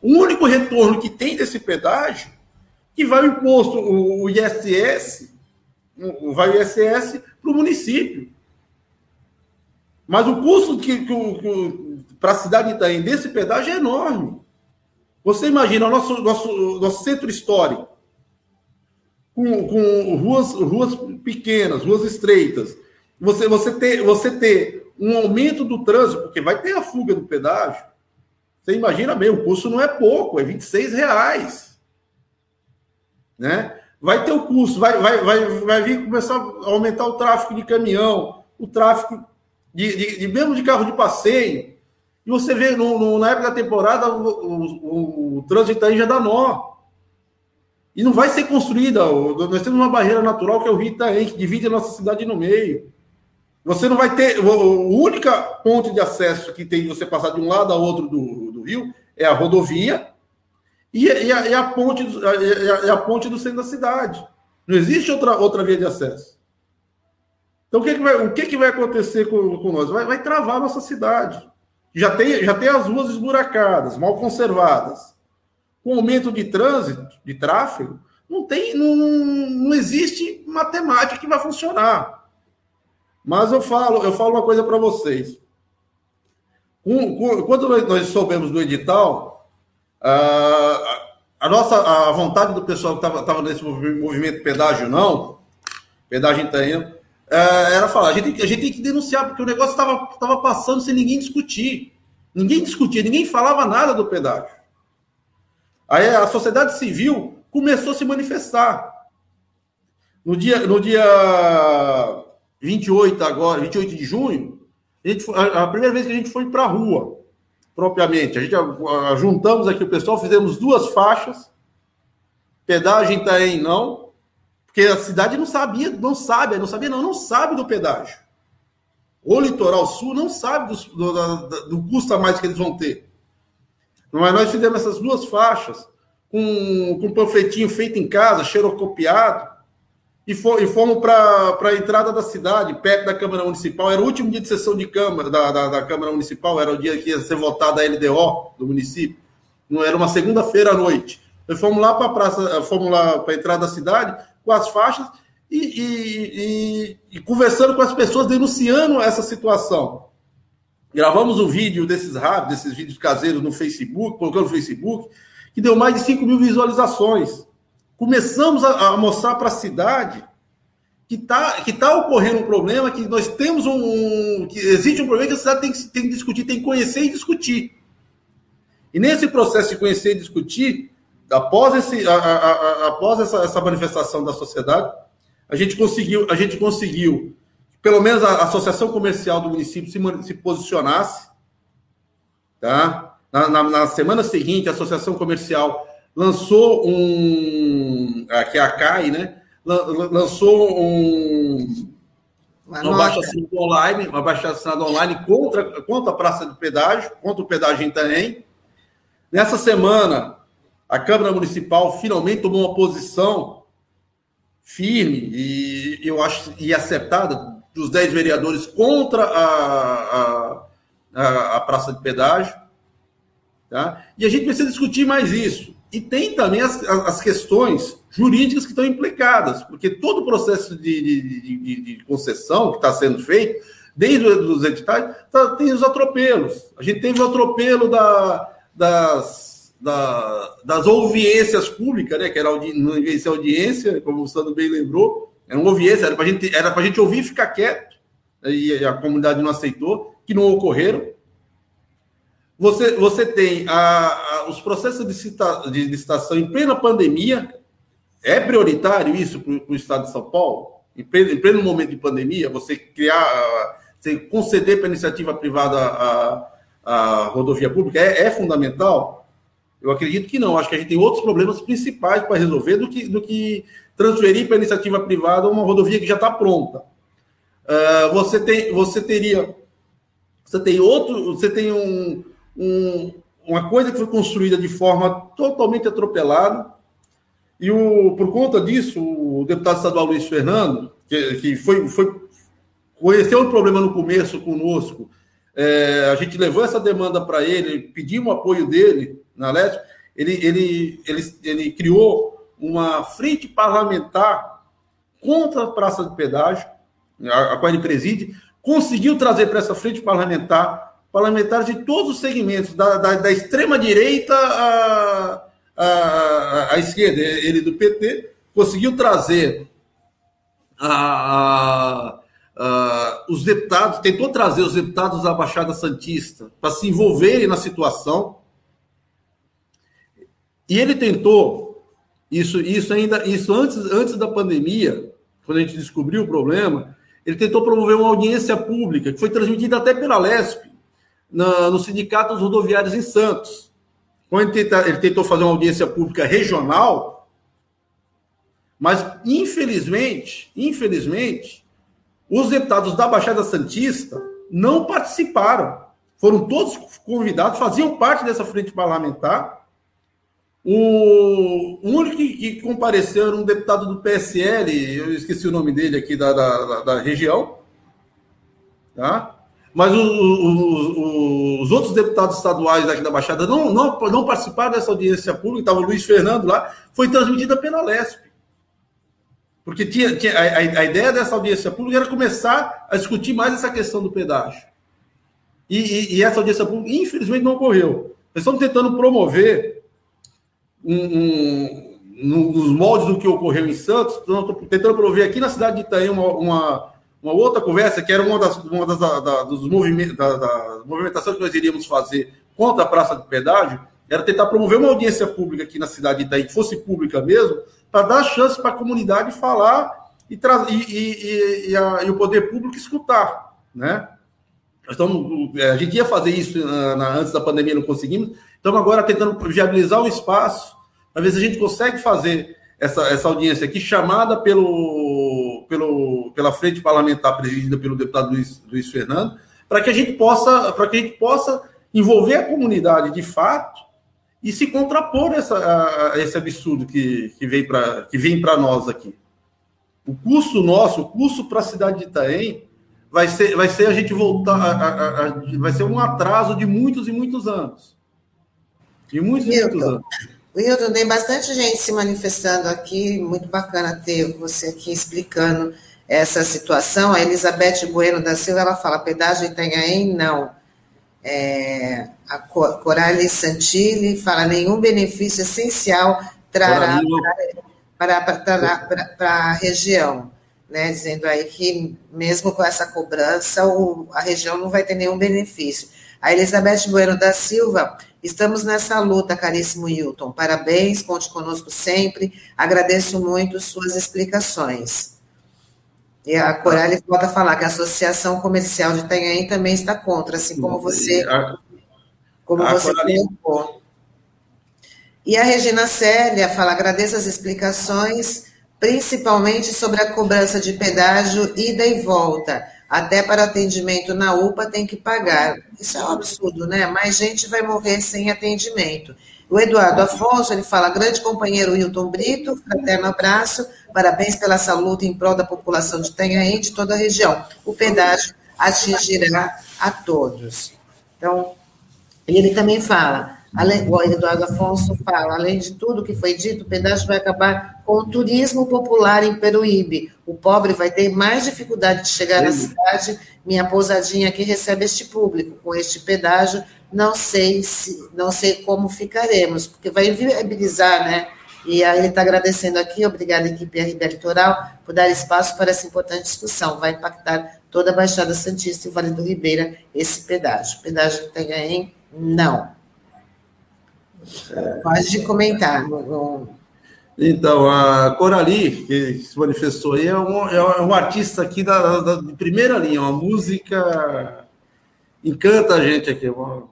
O único retorno que tem desse pedágio, que vai o imposto, o ISS, vai o ISS para o município. Mas o custo que, que, que para a cidade de Itaém desse pedágio é enorme. Você imagina o nosso, nosso, nosso centro histórico, com, com ruas, ruas pequenas, ruas estreitas. Você, você, ter, você ter um aumento do trânsito, porque vai ter a fuga do pedágio. Você imagina bem, o custo não é pouco, é 26 reais. Né? Vai ter o custo, vai, vai, vai, vai vir começar a aumentar o tráfego de caminhão, o tráfego de, de, de mesmo de carro de passeio. E você vê, no, no, na época da temporada, o, o, o, trânsito aí já dá nó. E não vai ser construída. Nós temos uma barreira natural que é o Rio Itaém, que divide a nossa cidade no meio. Você não vai ter. A única ponte de acesso que tem de você passar de um lado a outro do, do rio é a rodovia e, e, a, e a, ponte, e a, a, ponte do centro da cidade. Não existe outra, outra via de acesso. Então, o que, que, vai, o que, que vai acontecer com, com nós? Vai, vai travar a nossa cidade. Já tem, já tem as ruas esburacadas, mal conservadas. Com aumento de trânsito, de tráfego, não tem, não, não existe matemática que vai funcionar. Mas eu falo, eu falo uma coisa para vocês. Com, quando nós soubemos do edital, Uh, a nossa a vontade do pessoal que estava nesse movimento pedágio não, pedágio italiano, uh, era falar, a gente, a gente tem que denunciar, porque o negócio estava passando sem ninguém discutir. Ninguém discutia, ninguém falava nada do pedágio. Aí a sociedade civil começou a se manifestar. No dia, no dia 28 agora, 28 de junho, a, gente, a, a primeira vez que a gente foi para a rua propriamente. A gente juntamos aqui o pessoal, fizemos duas faixas. Pedágio em Itaém não, porque a cidade não sabia, não sabe, não sabia não, não sabe do pedágio. O litoral sul não sabe do, do, do custo a mais que eles vão ter. Mas nós fizemos essas duas faixas com, com um panfletinho feito em casa, xerocopiado, e, e fomos para a entrada da cidade, perto da Câmara Municipal. Era o último dia de sessão de Câmara, da, da, da Câmara Municipal, era o dia que ia ser votada a LDO do município. Era uma segunda-feira à noite. Nós fomos lá para a praça, fomos lá para a entrada da cidade com as faixas e, e, e, e, conversando com as pessoas, denunciando essa situação. Gravamos um vídeo desses rápidos, desses vídeos caseiros no Facebook, colocando no Facebook, que deu mais de 5 mil visualizações começamos a, a mostrar para a cidade que está que tá ocorrendo um problema, que nós temos um. que existe um problema que a sociedade tem, tem que discutir, tem que conhecer e discutir. E nesse processo de conhecer e discutir, após, esse, a, a, após essa, essa, manifestação da sociedade, a gente conseguiu, a gente conseguiu, pelo menos a Associação Comercial do município se, se posicionasse, tá? Na, na, na, semana seguinte, a Associação Comercial lançou um, que é a CAI, né? Lançou um, uma, uma baixa assinada online, uma baixa assinada online contra, contra a praça de pedágio, contra o pedágio em Itaém. Nessa semana, a Câmara Municipal finalmente tomou uma posição firme e eu acho e acertada dos 10 vereadores contra a, a, a, a praça de pedágio. Tá? E a gente precisa discutir mais isso. E tem também as, as questões jurídicas que estão implicadas, porque todo o processo de, de, de, de concessão que está sendo feito, desde os editais, tá, tem os atropelos. A gente teve o atropelo da, das, da, das audiências públicas, né? Que era audi, não devia ser audiência, como o Sandro bem lembrou, era uma audiência, era para gente, a gente ouvir e ficar quieto, e a comunidade não aceitou, que não ocorreram. Você, você tem a, a, os processos de, cita, de licitação em plena pandemia, é prioritário isso para o Estado de São Paulo? Em pleno, em pleno momento de pandemia, você criar, você conceder para a iniciativa privada a, a rodovia pública é, é, fundamental? Eu acredito que não. Acho que a gente tem outros problemas principais para resolver do que, do que transferir para a iniciativa privada uma rodovia que já está pronta. Uh, você, tem, você teria. Você tem outro. Você tem um, um, uma coisa que foi construída de forma totalmente atropelada. E o, por conta disso, o deputado estadual Luiz Fernando, que, que foi, foi, conheceu o problema no começo conosco, é, a gente levou essa demanda para ele, pedimos o apoio dele na Leste. Ele, ele, ele, ele criou uma frente parlamentar contra a praça de pedágio, a, a qual ele preside, conseguiu trazer para essa frente parlamentar parlamentares de todos os segmentos, da, da, da extrema-direita à, à, à, esquerda, ele do PT, conseguiu trazer a, Uh, os deputados, tentou trazer os deputados da Baixada Santista para se envolverem na situação. E ele tentou, isso, isso ainda, isso antes, antes da pandemia, quando a gente descobriu o problema, ele tentou promover uma audiência pública, que foi transmitida até pela LESP, na, no Sindicato dos Rodoviários em Santos. Quando ele, tenta, ele tentou fazer uma audiência pública regional, mas infelizmente, infelizmente, os deputados da Baixada Santista não participaram. Foram todos convidados, faziam parte dessa frente parlamentar. O, único que, compareceu era um deputado do PSL, eu esqueci o nome dele aqui da, da, da região. Tá? Mas os outros deputados estaduais aqui da Baixada não, não, não participaram dessa audiência pública, estava o Luiz Fernando lá, foi transmitida pela LESP. Porque tinha, tinha a, a, ideia dessa audiência pública era começar a discutir mais essa questão do pedágio. E, e, e essa audiência pública, infelizmente, não ocorreu. Nós estamos tentando promover um, um, nos moldes do que ocorreu em Santos, tentando promover aqui na cidade de Itaém uma, uma, uma outra conversa, que era uma das, uma das da, dos movimentos, da, da movimentação que nós iríamos fazer contra a praça de pedágio, era tentar promover uma audiência pública aqui na cidade de Itaí, que fosse pública mesmo, para dar chance para a comunidade falar e, e, e, a, e, o poder público escutar, né? Estamos, é, a gente ia fazer isso na, na, antes da pandemia, não conseguimos. Estamos agora tentando viabilizar o espaço para ver se a gente consegue fazer essa, essa audiência aqui, chamada pelo, pelo, pela frente parlamentar presidida pelo deputado Luiz, Luiz Fernando, para que a gente possa, para que a gente possa envolver a comunidade de fato e se contrapor essa, a, a esse absurdo que, que vem para que vem para nós aqui. O custo nosso, o custo para a cidade de Itaém, vai ser, vai ser a gente voltar, a, a, vai ser um atraso de muitos e muitos anos. De muitos e muitos anos. Wilton, tem bastante gente se manifestando aqui, muito bacana ter você aqui explicando essa situação. A Elizabeth Bueno da Silva, ela fala, pedágio Itanhaém, não. É, a Coralie Santilli fala: nenhum benefício essencial trará para, para, para, para, a região. né, dizendo aí que mesmo com essa cobrança, o, a região não vai ter nenhum benefício. A Elizabeth Bueno da Silva, estamos nessa luta, caríssimo Hilton. Parabéns, conte conosco sempre. Agradeço muito suas explicações. E a Coralie volta a falar que a Associação Comercial de Itanhaém também está contra, assim como você, como você colocou. E a Regina Célia fala, agradeço as explicações principalmente sobre a cobrança de pedágio ida e volta. Até para atendimento na UPA tem que pagar. Isso é um absurdo, né? Mais gente vai morrer sem atendimento. O Eduardo Afonso, ele fala, grande companheiro Hilton Brito, fraterno abraço, parabéns pela essa luta em prol da população de Tanhaém de toda a região. O pedágio atingirá a todos. Então, ele também fala, Além, o Eduardo Afonso fala, além de tudo que foi dito, o pedágio vai acabar com o turismo popular em Peruíbe. O pobre vai ter mais dificuldade de chegar Sim. na cidade. Minha pousadinha aqui recebe este público. Com este pedágio, não sei se, não sei como ficaremos, porque vai viabilizar, né? E aí ele está agradecendo aqui, obrigada equipe RB Litoral, por dar espaço para essa importante discussão. Vai impactar toda a Baixada Santista e o Vale do Ribeira esse pedágio. Pedágio que tem aí? Não. Pode comentar. Então, a Corali, que se manifestou aí, é um, é um artista aqui da, da, de primeira linha, uma música encanta a gente aqui, uma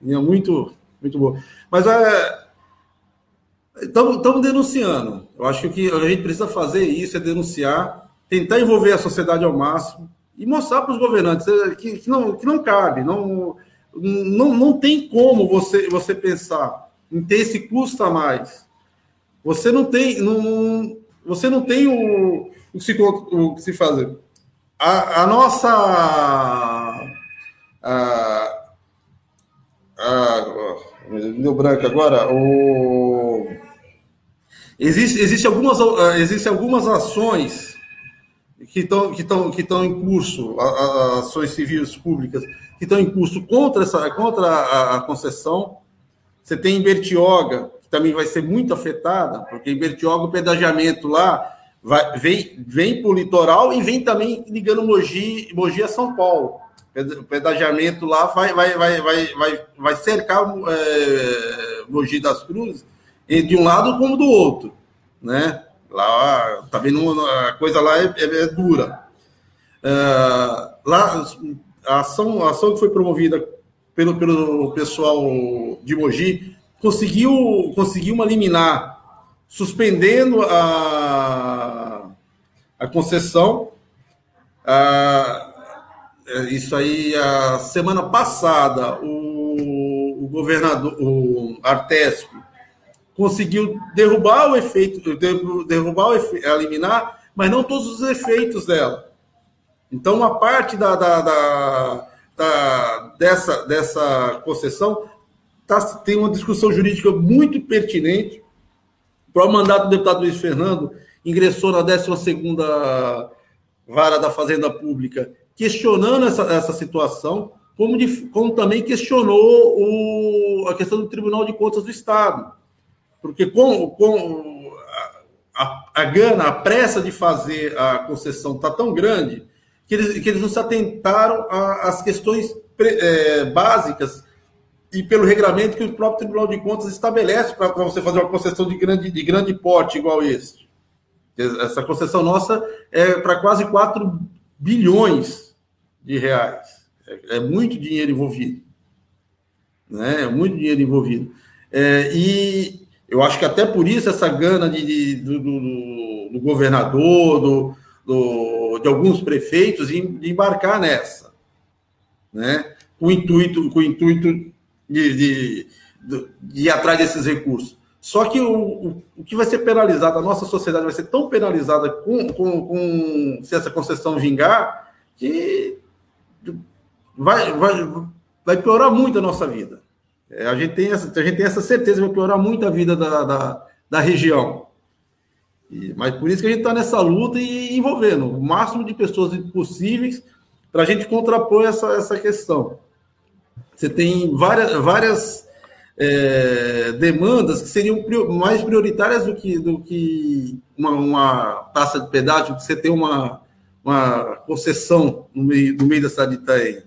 linha muito, muito boa. Mas é, estamos denunciando. Eu acho que o que a gente precisa fazer isso é denunciar, tentar envolver a sociedade ao máximo e mostrar para os governantes que, que, não, que não cabe, não, não, não tem como você, você pensar em ter esse custo a mais. Você não tem, não, você não tem o, o, que, se, o que se fazer. A, a nossa. A, a, deu branco agora. O, existe, existe, algumas, existe algumas ações que estão que estão que estão em curso, ações civis públicas que estão em curso contra essa contra a, a concessão você tem em Bertioga, que também vai ser muito afetada, porque em Bertioga o pedagiamento lá vai, vem, vem para o litoral e vem também ligando Mogi, Mogi a São Paulo. O pedagiamento lá vai, vai, vai, vai, vai, vai cercar é, Mogi das Cruzes de um lado como do outro, né? Lá, tá vendo, a coisa lá é, é, é dura. Uh, lá, a ação, a ação que foi promovida pelo, pelo pessoal de Mogi, conseguiu, conseguiu uma liminar, suspendendo a, a concessão. isso aí, a semana passada, o, o governador, o Artesp, conseguiu derrubar o efeito, derrubar o efeito, a liminar, mas não todos os efeitos dela. Então, uma parte da, da, da da, dessa, dessa concessão tá, tem uma discussão jurídica muito pertinente. O próprio mandato do deputado Luiz Fernando ingressou na 12 Vara da Fazenda Pública, questionando essa, essa situação, como, de, como também questionou o, a questão do Tribunal de Contas do Estado. Porque com, com a, a gana, a pressa de fazer a concessão está tão grande que eles, que eles não se atentaram às questões é, básicas e pelo regramento que o próprio Tribunal de Contas estabelece para você fazer uma concessão de grande, de grande porte igual esse. Essa concessão nossa é para quase 4 bilhões de reais. É, é muito dinheiro envolvido. Né? É muito dinheiro envolvido. É, e eu acho que até por isso essa gana de, de do, do, do, governador, do, do, de alguns prefeitos de embarcar nessa, né? Com o intuito, com o intuito de, de, de, ir atrás desses recursos. Só que o, o, o, que vai ser penalizado, a nossa sociedade vai ser tão penalizada com, com, com se essa concessão vingar, que vai, vai, vai piorar muito a nossa vida. É, a, gente tem essa, a gente tem essa certeza, vai piorar muito a vida da, da, da região. E, mas por isso que a gente está nessa luta e envolvendo o máximo de pessoas possíveis para a gente contrapor essa, essa questão. Você tem várias, várias é, demandas que seriam mais prioritárias do que, do que uma, uma taxa de pedágio, que você tem uma, uma concessão no meio, no meio da cidade de.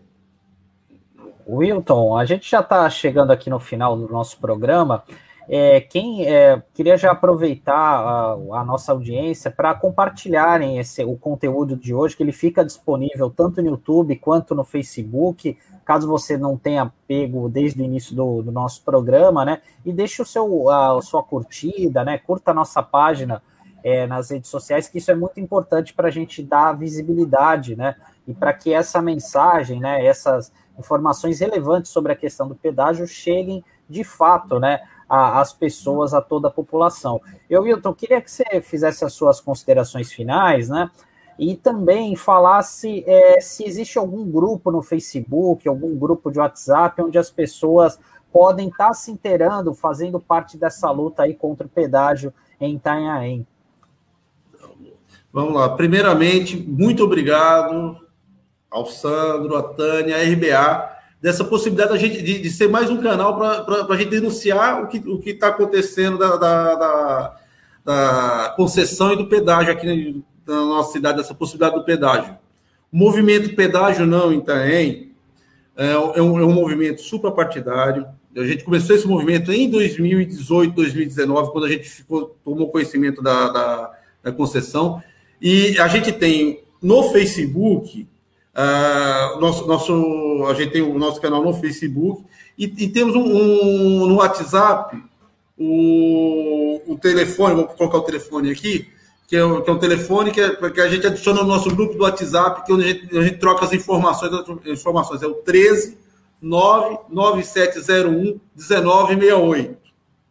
Wilton, a gente já está chegando aqui no final do nosso programa. É, quem é, queria já aproveitar a, a nossa audiência para compartilharem esse, o conteúdo de hoje, que ele fica disponível tanto no YouTube quanto no Facebook, caso você não tenha pego desde o início do, do nosso programa, né? E deixe o seu, a, a sua curtida, né? Curta a nossa página é, nas redes sociais, que isso é muito importante para a gente dar visibilidade, né? E para que essa mensagem, né? Essas informações relevantes sobre a questão do pedágio cheguem de fato, né? Às pessoas, a toda a população. Eu, Wilton, queria que você fizesse as suas considerações finais, né? E também falasse é, se existe algum grupo no Facebook, algum grupo de WhatsApp, onde as pessoas podem estar se inteirando, fazendo parte dessa luta aí contra o pedágio em Itanhaém. Vamos lá. Primeiramente, muito obrigado ao Sandro, a Tânia, a RBA dessa possibilidade gente, de, de, ser mais um canal para a gente denunciar o que o está acontecendo da, da, da, da, concessão e do pedágio aqui na nossa cidade, dessa possibilidade do pedágio. O movimento Pedágio Não em Itaém é, é, um, é um movimento suprapartidário. A gente começou esse movimento em 2018, 2019, quando a gente ficou, tomou conhecimento da, da, da concessão. E a gente tem no Facebook Uh, nosso, nosso, a gente tem o nosso canal no Facebook e, e temos um, um, no WhatsApp o, o telefone, vou colocar o telefone aqui, que é, que é um telefone que, é, que a gente adiciona no nosso grupo do WhatsApp, que é onde a gente, a gente troca as informações, as informações. É o 13 99701 1968.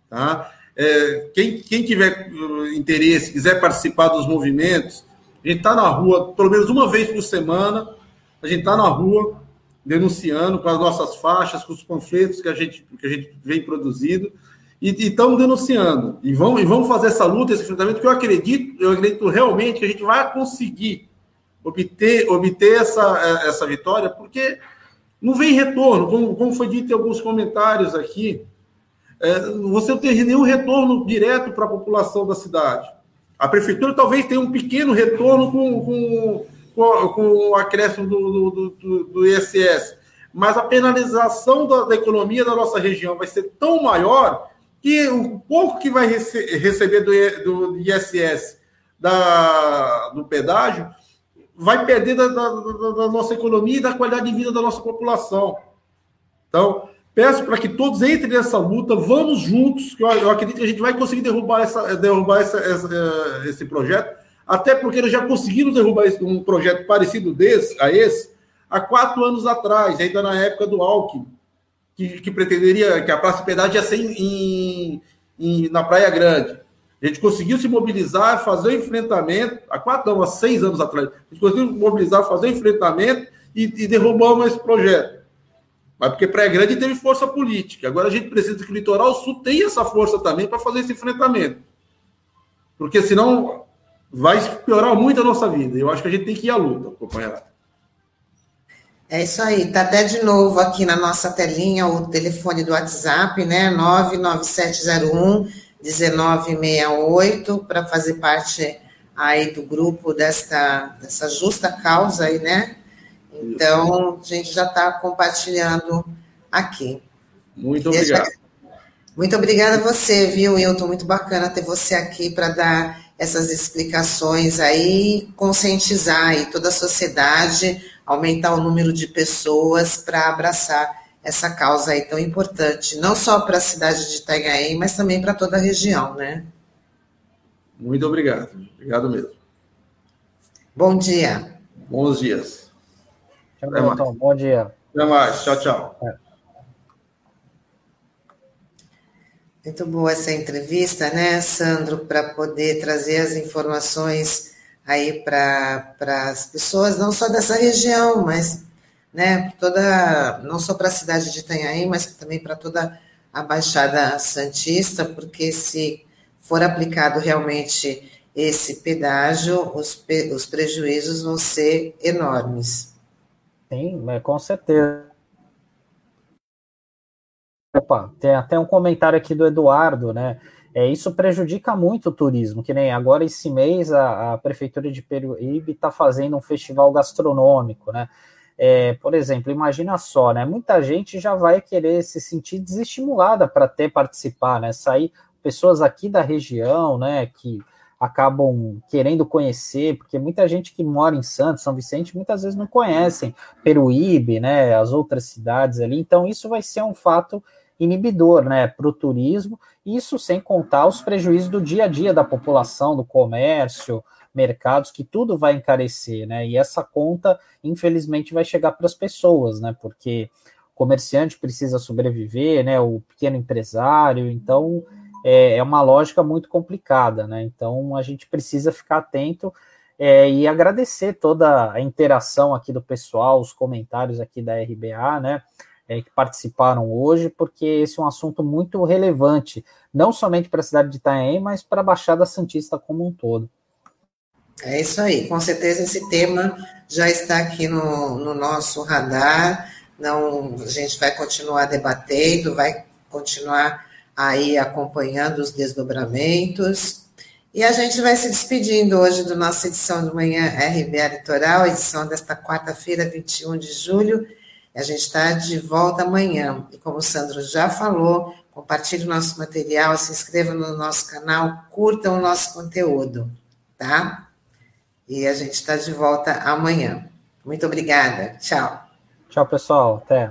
Tá? É, quem, quem tiver uh, interesse, quiser participar dos movimentos, a gente está na rua pelo menos uma vez por semana a gente está na rua denunciando com as nossas faixas, com os panfletos que a gente, que a gente vem produzindo, e estamos denunciando. E vamos, e vamos fazer essa luta, esse enfrentamento, que eu acredito, eu acredito realmente que a gente vai conseguir obter, obter essa, essa vitória, porque não vem retorno, como, como foi dito em alguns comentários aqui, é, você não tem nenhum retorno direto para a população da cidade. A prefeitura talvez tenha um pequeno retorno com, com com, o acréscimo do, do, do, do ISS, mas a penalização da, da, economia da nossa região vai ser tão maior que o pouco que vai rece receber do, do ISS da, do pedágio vai perder da, da, da, nossa economia e da qualidade de vida da nossa população. Então, peço para que todos entrem nessa luta, vamos juntos, que eu, eu acredito que a gente vai conseguir derrubar, essa, derrubar essa, essa, esse projeto até porque eles já conseguiram derrubar um projeto parecido desse, a esse há quatro anos atrás, ainda na época do Alckmin, que, que pretenderia que a Praça Piedade ia ser em, em, na Praia Grande. A gente conseguiu se mobilizar, fazer o enfrentamento, há quatro, não, há seis anos atrás, a gente conseguiu mobilizar, fazer o enfrentamento e, e derrubamos esse projeto. Mas porque Praia Grande teve força política. Agora a gente precisa que o Litoral Sul tenha essa força também para fazer esse enfrentamento. Porque senão vai piorar muito a nossa vida. Eu acho que a gente tem que ir à luta, companheirada. É isso aí, tá até de novo aqui na nossa telinha o telefone do WhatsApp, né? 99701 1968 para fazer parte aí do grupo desta dessa justa causa aí, né? Então, a gente já está compartilhando aqui. Muito obrigado. Muito obrigada a você, viu, Wilton? Muito bacana ter você aqui para dar essas explicações aí, conscientizar aí toda a sociedade, aumentar o número de pessoas para abraçar essa causa aí tão importante, não só para a cidade de Itanhaém, mas também para toda a região, né? Muito obrigado. Obrigado mesmo. Bom dia. Bons dias. Tchau, então, bom dia. Até mais. Tchau, tchau. É. Muito boa essa entrevista, né, Sandro, para poder trazer as informações aí para as pessoas, não só dessa região, mas né, toda, não só para a cidade de Itanhaém, mas também para toda a Baixada Santista, porque se for aplicado realmente esse pedágio, os, os prejuízos vão ser enormes. Sim, com certeza. Opa, tem até um comentário aqui do Eduardo, né? É, isso prejudica muito o turismo, que nem agora esse mês a, a Prefeitura de Peruíbe está fazendo um festival gastronômico, né? É, por exemplo, imagina só, né? Muita gente já vai querer se sentir desestimulada para ter participar, né? Sair pessoas aqui da região, né? Que acabam querendo conhecer, porque muita gente que mora em Santos, São Vicente, muitas vezes não conhecem Peruíbe, né? As outras cidades ali. Então, isso vai ser um fato inibidor né, para o turismo, isso sem contar os prejuízos do dia a dia da população, do comércio, mercados, que tudo vai encarecer, né? E essa conta, infelizmente, vai chegar para as pessoas, né? Porque o comerciante precisa sobreviver, né? O pequeno empresário, então é, é uma lógica muito complicada, né? Então a gente precisa ficar atento é, e agradecer toda a interação aqui do pessoal, os comentários aqui da RBA, né? É, que participaram hoje, porque esse é um assunto muito relevante, não somente para a cidade de Itanhaém, mas para a Baixada Santista como um todo. É isso aí, com certeza esse tema já está aqui no, no nosso radar, não, a gente vai continuar debatendo, vai continuar aí acompanhando os desdobramentos, e a gente vai se despedindo hoje do nossa edição do Manhã RBA Litoral, edição desta quarta-feira, 21 de julho, a gente está de volta amanhã. E como o Sandro já falou, compartilhe o nosso material, se inscreva no nosso canal, curta o nosso conteúdo, tá? E a gente está de volta amanhã. Muito obrigada. Tchau. Tchau, pessoal. Até.